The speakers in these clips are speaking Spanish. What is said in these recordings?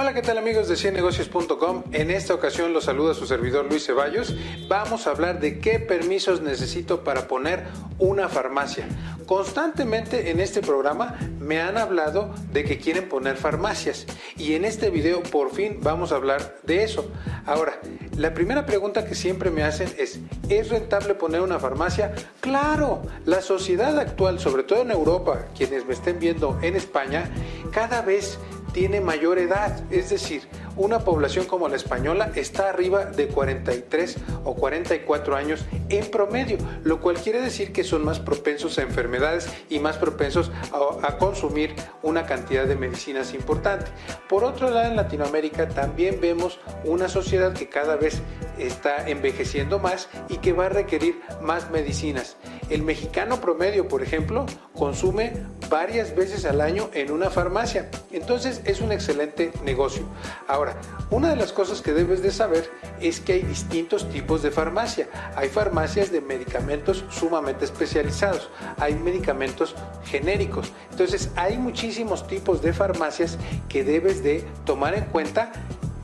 Hola, ¿qué tal amigos de ciennegocios.com? En esta ocasión los saluda su servidor Luis Ceballos. Vamos a hablar de qué permisos necesito para poner una farmacia. Constantemente en este programa me han hablado de que quieren poner farmacias y en este video por fin vamos a hablar de eso. Ahora, la primera pregunta que siempre me hacen es, ¿es rentable poner una farmacia? Claro, la sociedad actual, sobre todo en Europa, quienes me estén viendo en España, cada vez tiene mayor edad, es decir, una población como la española está arriba de 43 o 44 años en promedio, lo cual quiere decir que son más propensos a enfermedades y más propensos a, a, consumir una cantidad de medicinas importante. Por otro lado, en Latinoamérica también vemos una sociedad que cada vez está envejeciendo más y que va a requerir más medicinas. El mexicano promedio, por ejemplo, consume varias veces al año en una farmacia. Entonces es un excelente negocio. Ahora, una de las cosas que debes de saber es que hay distintos tipos de farmacia. Hay farmacias de medicamentos sumamente especializados. Hay medicamentos genéricos. Entonces hay muchísimos tipos de farmacias que debes de tomar en cuenta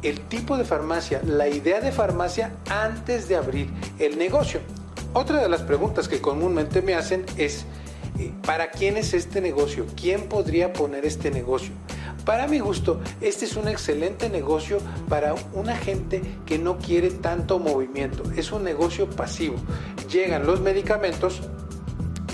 el tipo de farmacia, la idea de farmacia antes de abrir el negocio. Otra de las preguntas que comúnmente me hacen es, eh, ¿para quién es este negocio? ¿Quién podría poner este negocio? Para mi gusto, este es un excelente negocio para una gente que no quiere tanto movimiento. Es un negocio pasivo. Llegan los medicamentos,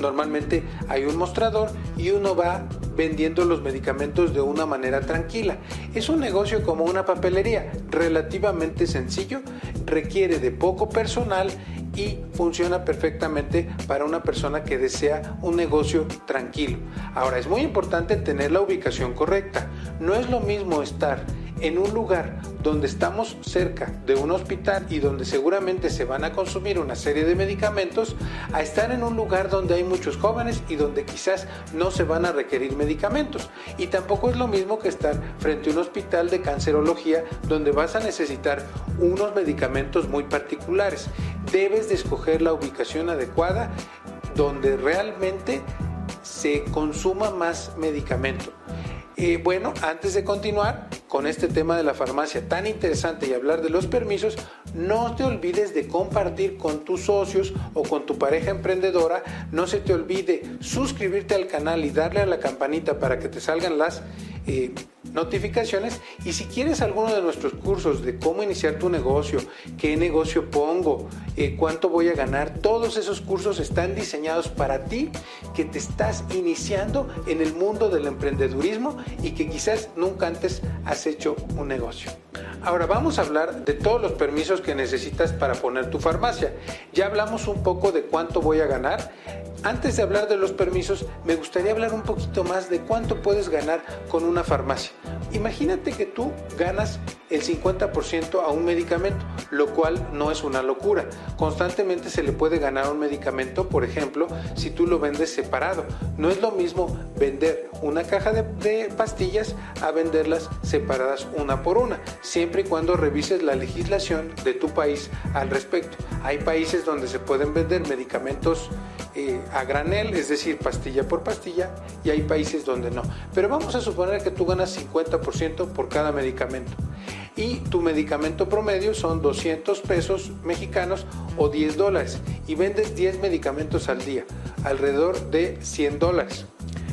normalmente hay un mostrador y uno va vendiendo los medicamentos de una manera tranquila. Es un negocio como una papelería, relativamente sencillo, requiere de poco personal y funciona perfectamente para una persona que desea un negocio tranquilo. Ahora, es muy importante tener la ubicación correcta. No es lo mismo estar en un lugar donde estamos cerca de un hospital y donde seguramente se van a consumir una serie de medicamentos, a estar en un lugar donde hay muchos jóvenes y donde quizás no se van a requerir medicamentos. Y tampoco es lo mismo que estar frente a un hospital de cancerología donde vas a necesitar unos medicamentos muy particulares. Debes de escoger la ubicación adecuada donde realmente se consuma más medicamento. Bueno, antes de continuar con este tema de la farmacia tan interesante y hablar de los permisos, no te olvides de compartir con tus socios o con tu pareja emprendedora. No se te olvide suscribirte al canal y darle a la campanita para que te salgan las eh, notificaciones. Y si quieres alguno de nuestros cursos de cómo iniciar tu negocio, qué negocio pongo, eh, cuánto voy a ganar, todos esos cursos están diseñados para ti que te estás iniciando en el mundo del emprendedurismo y que quizás nunca antes has hecho un negocio. Ahora vamos a hablar de todos los permisos que necesitas para poner tu farmacia. Ya hablamos un poco de cuánto voy a ganar. Antes de hablar de los permisos, me gustaría hablar un poquito más de cuánto puedes ganar con una farmacia. Imagínate que tú ganas el 50% a un medicamento, lo cual no es una locura. Constantemente se le puede ganar un medicamento, por ejemplo, si tú lo vendes separado. No es lo mismo vender una caja de, de pastillas a venderlas separadas una por una, siempre y cuando revises la legislación de tu país al respecto. Hay países donde se pueden vender medicamentos eh, a granel, es decir, pastilla por pastilla, y hay países donde no. Pero vamos a suponer que tú ganas 50% por cada medicamento. Y tu medicamento promedio son 200 pesos mexicanos o 10 dólares. Y vendes 10 medicamentos al día, alrededor de 100 dólares.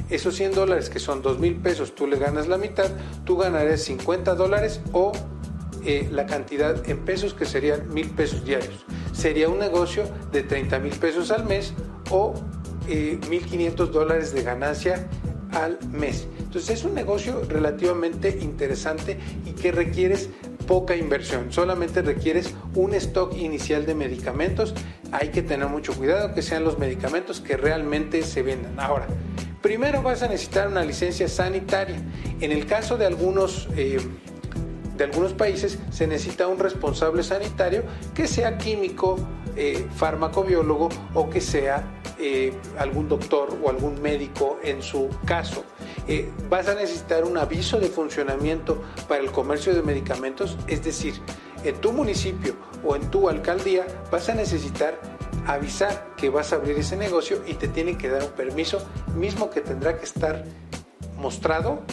Esos 100 dólares que son 2 mil pesos, tú le ganas la mitad, tú ganarás 50 dólares o eh, la cantidad en pesos que serían mil pesos diarios. Sería un negocio de 30 mil pesos al mes o eh, 1.500 dólares de ganancia al mes. Entonces es un negocio relativamente interesante y que requieres poca inversión, solamente requieres un stock inicial de medicamentos. Hay que tener mucho cuidado que sean los medicamentos que realmente se vendan. Ahora, primero vas a necesitar una licencia sanitaria. En el caso de algunos... Eh, de algunos países se necesita un responsable sanitario que sea químico, eh, farmacobiólogo o que sea eh, algún doctor o algún médico en su caso. Eh, vas a necesitar un aviso de funcionamiento para el comercio de medicamentos, es decir, en tu municipio o en tu alcaldía vas a necesitar avisar que vas a abrir ese negocio y te tienen que dar un permiso, mismo que tendrá que estar mostrado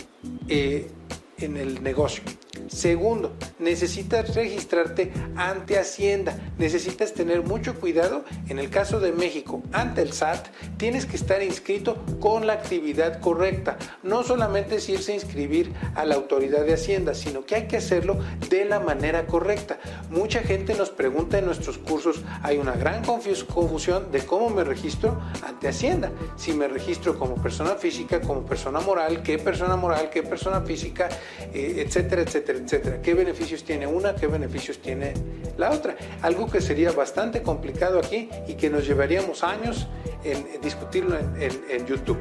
en el negocio. Segundo, necesitas registrarte ante Hacienda. Necesitas tener mucho cuidado. En el caso de México, ante el SAT, tienes que estar inscrito con la actividad correcta. No solamente es irse a inscribir a la autoridad de Hacienda, sino que hay que hacerlo de la manera correcta. Mucha gente nos pregunta en nuestros cursos, hay una gran confusión de cómo me registro ante Hacienda. Si me registro como persona física, como persona moral, qué persona moral, qué persona física, eh, etcétera, etcétera etcétera. ¿Qué tiene una? ¿Qué beneficios tiene la otra? Algo que sería bastante complicado aquí y que nos llevaríamos años en, discutirlo en, YouTube.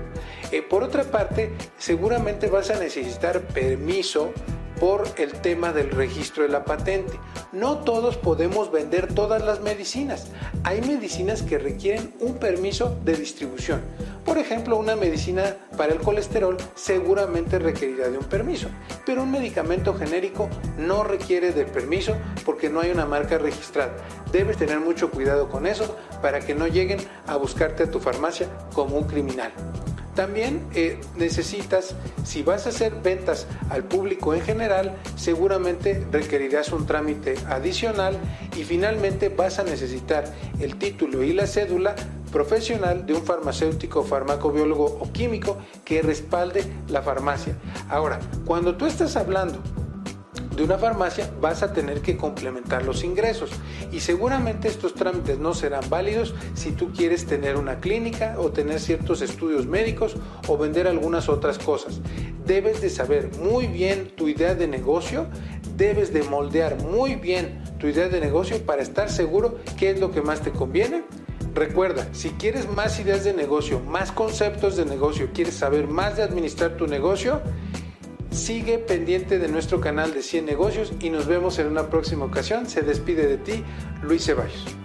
Eh, por otra parte, seguramente vas a necesitar permiso por el tema del registro de la patente. No todos podemos vender todas las medicinas. Hay medicinas que requieren un permiso de distribución. Por ejemplo, una medicina para el colesterol seguramente requerirá de un permiso, pero un medicamento genérico no requiere de permiso porque no hay una marca registrada. Debes tener mucho cuidado con eso para que no lleguen a buscarte a tu farmacia como un criminal. También eh, necesitas, si vas a hacer ventas al público en general, seguramente requerirás un trámite adicional y finalmente vas a necesitar el título y la cédula profesional de un farmacéutico, farmacobiólogo o químico que respalde la farmacia. Ahora, cuando tú estás hablando de una farmacia vas a tener que complementar los ingresos y seguramente estos trámites no serán válidos si tú quieres tener una clínica o tener ciertos estudios médicos o vender algunas otras cosas. Debes de saber muy bien tu idea de negocio, debes de moldear muy bien tu idea de negocio para estar seguro qué es lo que más te conviene. Recuerda, si quieres más ideas de negocio, más conceptos de negocio, quieres saber más de administrar tu negocio, Sigue pendiente de nuestro canal de 100 negocios y nos vemos en una próxima ocasión. Se despide de ti, Luis Ceballos.